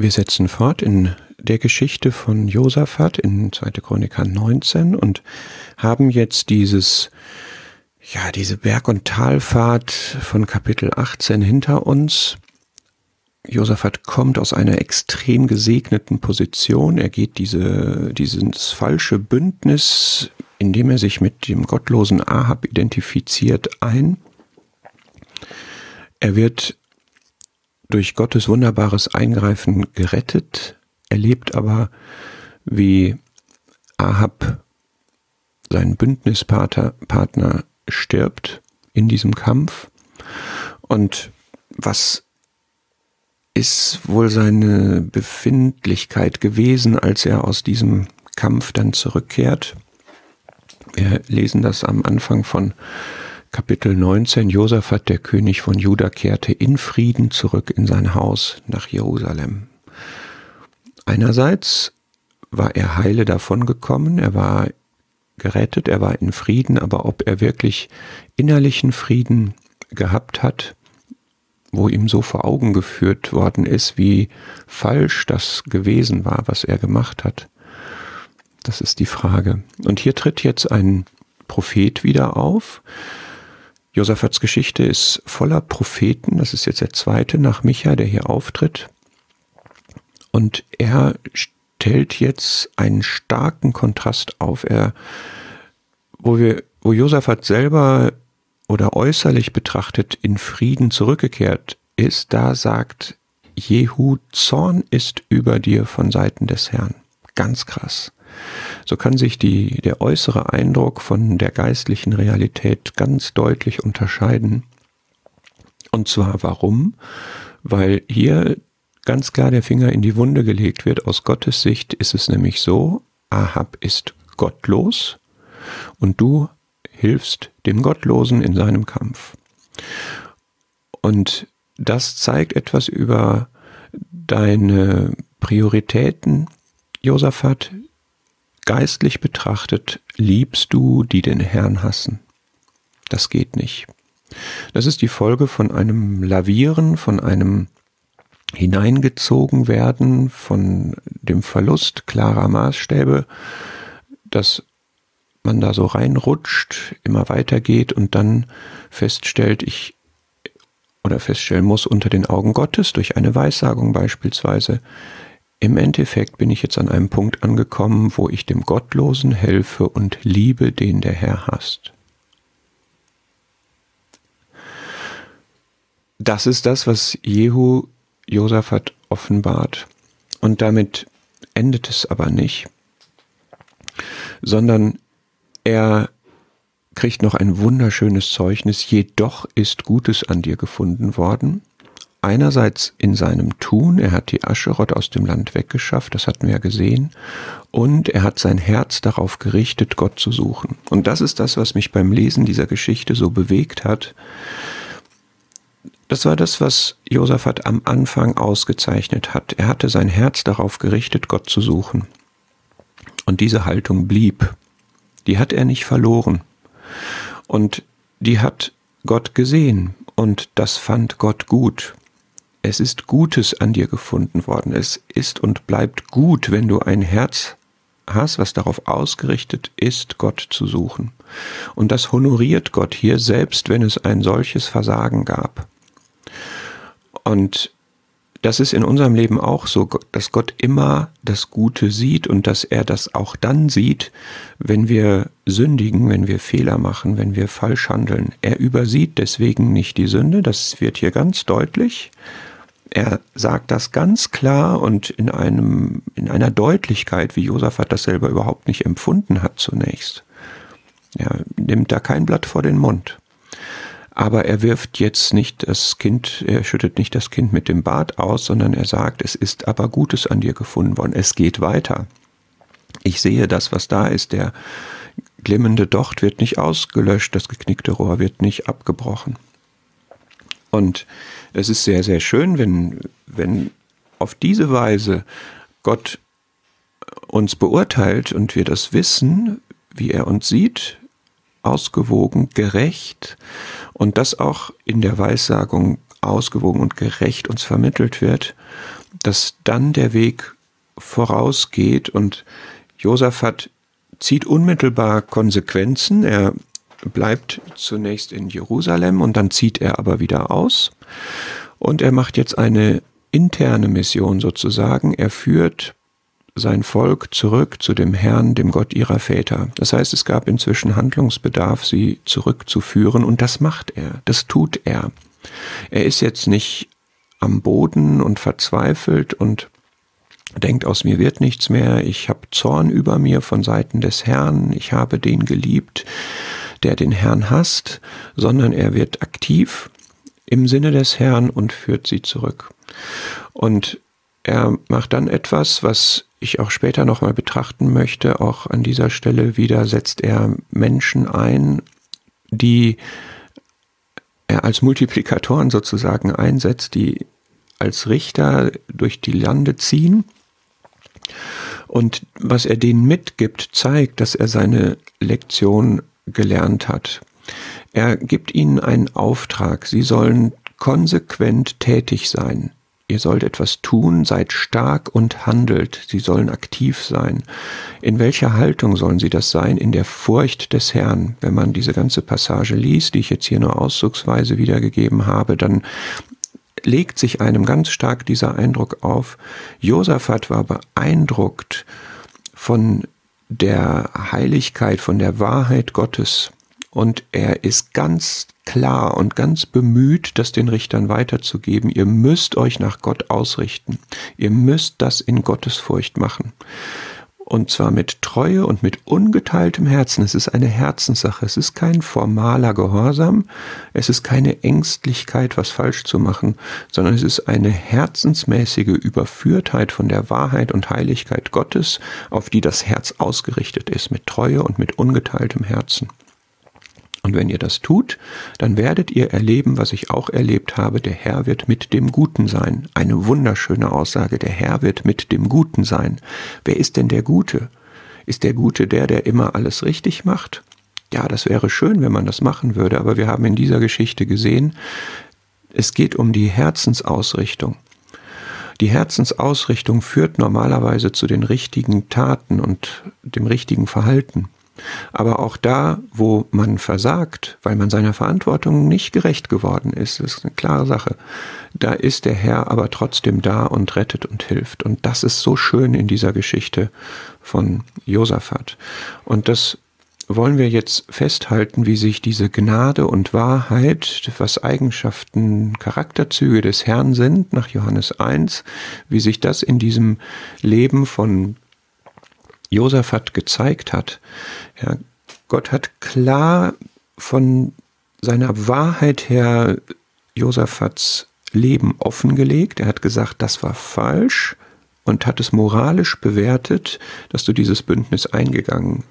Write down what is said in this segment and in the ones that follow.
wir setzen fort in der Geschichte von Josaphat in 2. Chroniker 19 und haben jetzt dieses, ja, diese Berg- und Talfahrt von Kapitel 18 hinter uns. Josaphat kommt aus einer extrem gesegneten Position. Er geht diese, dieses falsche Bündnis, indem er sich mit dem gottlosen Ahab identifiziert, ein. Er wird durch Gottes wunderbares Eingreifen gerettet, erlebt aber, wie Ahab, sein Bündnispartner, Partner, stirbt in diesem Kampf. Und was ist wohl seine Befindlichkeit gewesen, als er aus diesem Kampf dann zurückkehrt? Wir lesen das am Anfang von Kapitel 19 Josaphat, der König von Juda, kehrte in Frieden zurück in sein Haus nach Jerusalem. Einerseits war er heile davongekommen, er war gerettet, er war in Frieden, aber ob er wirklich innerlichen Frieden gehabt hat, wo ihm so vor Augen geführt worden ist, wie falsch das gewesen war, was er gemacht hat, das ist die Frage. Und hier tritt jetzt ein Prophet wieder auf, Josaphats Geschichte ist voller Propheten. Das ist jetzt der zweite nach Micha, der hier auftritt. Und er stellt jetzt einen starken Kontrast auf. Er, wo wir, wo Josaphat selber oder äußerlich betrachtet in Frieden zurückgekehrt ist, da sagt Jehu, Zorn ist über dir von Seiten des Herrn. Ganz krass. So kann sich die, der äußere Eindruck von der geistlichen Realität ganz deutlich unterscheiden. Und zwar warum? Weil hier ganz klar der Finger in die Wunde gelegt wird. Aus Gottes Sicht ist es nämlich so, Ahab ist gottlos und du hilfst dem Gottlosen in seinem Kampf. Und das zeigt etwas über deine Prioritäten, Josaphat, geistlich betrachtet liebst du, die den Herrn hassen. Das geht nicht. Das ist die Folge von einem Lavieren, von einem hineingezogen werden, von dem Verlust klarer Maßstäbe, dass man da so reinrutscht, immer weitergeht und dann feststellt, ich oder feststellen muss unter den Augen Gottes durch eine Weissagung beispielsweise, im Endeffekt bin ich jetzt an einem Punkt angekommen, wo ich dem Gottlosen helfe und liebe, den der Herr hasst. Das ist das, was Jehu Josaphat offenbart. Und damit endet es aber nicht, sondern er kriegt noch ein wunderschönes Zeugnis, jedoch ist Gutes an dir gefunden worden einerseits in seinem Tun, er hat die Ascherott aus dem Land weggeschafft, das hatten wir ja gesehen, und er hat sein Herz darauf gerichtet, Gott zu suchen. Und das ist das, was mich beim Lesen dieser Geschichte so bewegt hat. Das war das, was Josaphat am Anfang ausgezeichnet hat. Er hatte sein Herz darauf gerichtet, Gott zu suchen. Und diese Haltung blieb. Die hat er nicht verloren. Und die hat Gott gesehen. Und das fand Gott gut es ist Gutes an dir gefunden worden. Es ist und bleibt gut, wenn du ein Herz hast, was darauf ausgerichtet ist, Gott zu suchen. Und das honoriert Gott hier, selbst wenn es ein solches Versagen gab. Und das ist in unserem Leben auch so, dass Gott immer das Gute sieht und dass er das auch dann sieht, wenn wir sündigen, wenn wir Fehler machen, wenn wir falsch handeln. Er übersieht deswegen nicht die Sünde, das wird hier ganz deutlich, er sagt das ganz klar und in einem, in einer Deutlichkeit, wie Josaphat das selber überhaupt nicht empfunden hat zunächst. Er nimmt da kein Blatt vor den Mund. Aber er wirft jetzt nicht das Kind, er schüttet nicht das Kind mit dem Bart aus, sondern er sagt, es ist aber Gutes an dir gefunden worden. Es geht weiter. Ich sehe das, was da ist. Der glimmende Docht wird nicht ausgelöscht, das geknickte Rohr wird nicht abgebrochen. Und es ist sehr, sehr schön, wenn, wenn auf diese Weise Gott uns beurteilt und wir das wissen, wie er uns sieht, ausgewogen, gerecht und das auch in der Weissagung ausgewogen und gerecht uns vermittelt wird, dass dann der Weg vorausgeht und Josaphat zieht unmittelbar Konsequenzen. Er bleibt zunächst in Jerusalem und dann zieht er aber wieder aus. Und er macht jetzt eine interne Mission sozusagen. Er führt sein Volk zurück zu dem Herrn, dem Gott ihrer Väter. Das heißt, es gab inzwischen Handlungsbedarf, sie zurückzuführen und das macht er, das tut er. Er ist jetzt nicht am Boden und verzweifelt und denkt, aus mir wird nichts mehr, ich habe Zorn über mir von Seiten des Herrn, ich habe den geliebt, der den Herrn hasst, sondern er wird aktiv im Sinne des Herrn und führt sie zurück. Und er macht dann etwas, was ich auch später nochmal betrachten möchte. Auch an dieser Stelle wieder setzt er Menschen ein, die er als Multiplikatoren sozusagen einsetzt, die als Richter durch die Lande ziehen. Und was er denen mitgibt, zeigt, dass er seine Lektion gelernt hat. Er gibt ihnen einen Auftrag. Sie sollen konsequent tätig sein. Ihr sollt etwas tun, seid stark und handelt. Sie sollen aktiv sein. In welcher Haltung sollen sie das sein? In der Furcht des Herrn. Wenn man diese ganze Passage liest, die ich jetzt hier nur auszugsweise wiedergegeben habe, dann legt sich einem ganz stark dieser Eindruck auf. Josaphat war beeindruckt von der Heiligkeit, von der Wahrheit Gottes. Und er ist ganz klar und ganz bemüht, das den Richtern weiterzugeben. Ihr müsst euch nach Gott ausrichten. Ihr müsst das in Gottesfurcht machen. Und zwar mit Treue und mit ungeteiltem Herzen. Es ist eine Herzenssache. Es ist kein formaler Gehorsam. Es ist keine Ängstlichkeit, was falsch zu machen, sondern es ist eine herzensmäßige Überführtheit von der Wahrheit und Heiligkeit Gottes, auf die das Herz ausgerichtet ist, mit Treue und mit ungeteiltem Herzen. Und wenn ihr das tut, dann werdet ihr erleben, was ich auch erlebt habe, der Herr wird mit dem Guten sein. Eine wunderschöne Aussage, der Herr wird mit dem Guten sein. Wer ist denn der Gute? Ist der Gute der, der immer alles richtig macht? Ja, das wäre schön, wenn man das machen würde, aber wir haben in dieser Geschichte gesehen, es geht um die Herzensausrichtung. Die Herzensausrichtung führt normalerweise zu den richtigen Taten und dem richtigen Verhalten. Aber auch da, wo man versagt, weil man seiner Verantwortung nicht gerecht geworden ist, ist eine klare Sache. Da ist der Herr aber trotzdem da und rettet und hilft. Und das ist so schön in dieser Geschichte von Josaphat. Und das wollen wir jetzt festhalten, wie sich diese Gnade und Wahrheit, was Eigenschaften, Charakterzüge des Herrn sind, nach Johannes 1, wie sich das in diesem Leben von Josaphat gezeigt hat. Ja, Gott hat klar von seiner Wahrheit her Josaphats Leben offengelegt. Er hat gesagt, das war falsch und hat es moralisch bewertet, dass du dieses Bündnis eingegangen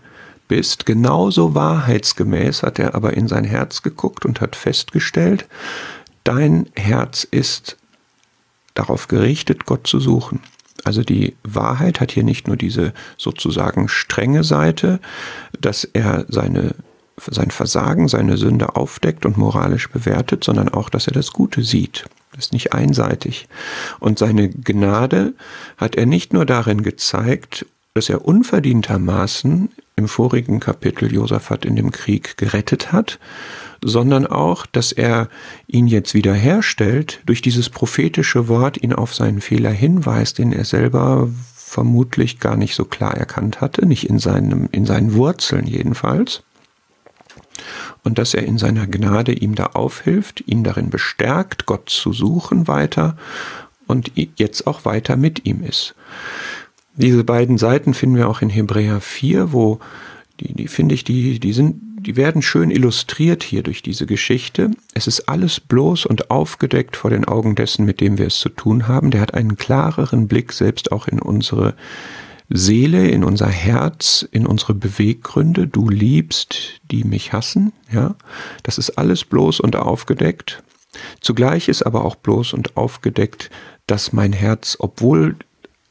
bist. Genauso wahrheitsgemäß hat er aber in sein Herz geguckt und hat festgestellt, dein Herz ist darauf gerichtet, Gott zu suchen. Also die Wahrheit hat hier nicht nur diese sozusagen strenge Seite, dass er seine, sein Versagen, seine Sünde aufdeckt und moralisch bewertet, sondern auch, dass er das Gute sieht. Das ist nicht einseitig. Und seine Gnade hat er nicht nur darin gezeigt, dass er unverdientermaßen im vorigen Kapitel Josaphat in dem Krieg gerettet hat, sondern auch, dass er ihn jetzt wiederherstellt, durch dieses prophetische Wort ihn auf seinen Fehler hinweist, den er selber vermutlich gar nicht so klar erkannt hatte, nicht in, seinem, in seinen Wurzeln jedenfalls. Und dass er in seiner Gnade ihm da aufhilft, ihn darin bestärkt, Gott zu suchen weiter und jetzt auch weiter mit ihm ist. Diese beiden Seiten finden wir auch in Hebräer 4, wo die, die finde ich, die, die sind die werden schön illustriert hier durch diese Geschichte. Es ist alles bloß und aufgedeckt vor den Augen dessen, mit dem wir es zu tun haben. Der hat einen klareren Blick selbst auch in unsere Seele, in unser Herz, in unsere Beweggründe. Du liebst, die mich hassen, ja. Das ist alles bloß und aufgedeckt. Zugleich ist aber auch bloß und aufgedeckt, dass mein Herz, obwohl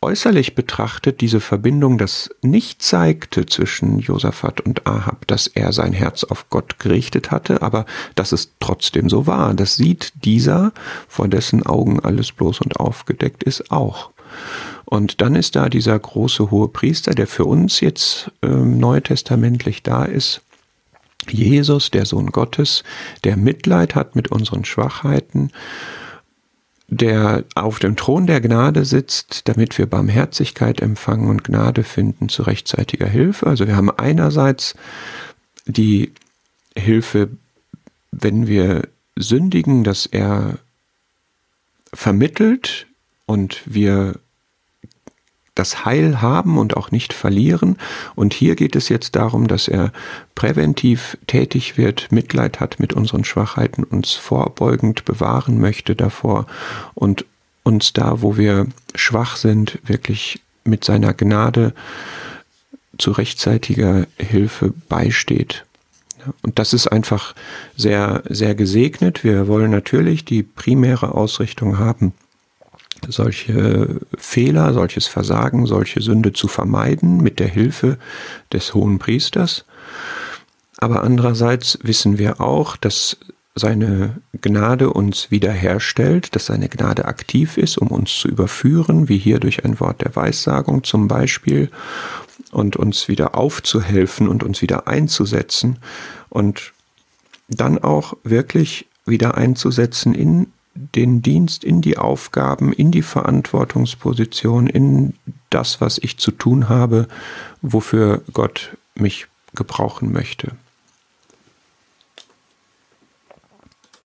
äußerlich betrachtet diese Verbindung das nicht zeigte zwischen Josaphat und Ahab, dass er sein Herz auf Gott gerichtet hatte, aber dass es trotzdem so war. Das sieht dieser, vor dessen Augen alles bloß und aufgedeckt ist, auch. Und dann ist da dieser große hohe Priester, der für uns jetzt äh, neutestamentlich da ist, Jesus, der Sohn Gottes, der Mitleid hat mit unseren Schwachheiten, der auf dem Thron der Gnade sitzt, damit wir Barmherzigkeit empfangen und Gnade finden zu rechtzeitiger Hilfe. Also wir haben einerseits die Hilfe, wenn wir sündigen, dass er vermittelt und wir das Heil haben und auch nicht verlieren. Und hier geht es jetzt darum, dass er präventiv tätig wird, Mitleid hat mit unseren Schwachheiten, uns vorbeugend bewahren möchte davor und uns da, wo wir schwach sind, wirklich mit seiner Gnade zu rechtzeitiger Hilfe beisteht. Und das ist einfach sehr, sehr gesegnet. Wir wollen natürlich die primäre Ausrichtung haben, solche Fehler, solches Versagen, solche Sünde zu vermeiden mit der Hilfe des hohen Priesters. Aber andererseits wissen wir auch, dass seine Gnade uns wiederherstellt, dass seine Gnade aktiv ist, um uns zu überführen, wie hier durch ein Wort der Weissagung zum Beispiel, und uns wieder aufzuhelfen und uns wieder einzusetzen und dann auch wirklich wieder einzusetzen in den Dienst, in die Aufgaben, in die Verantwortungsposition, in das, was ich zu tun habe, wofür Gott mich gebrauchen möchte.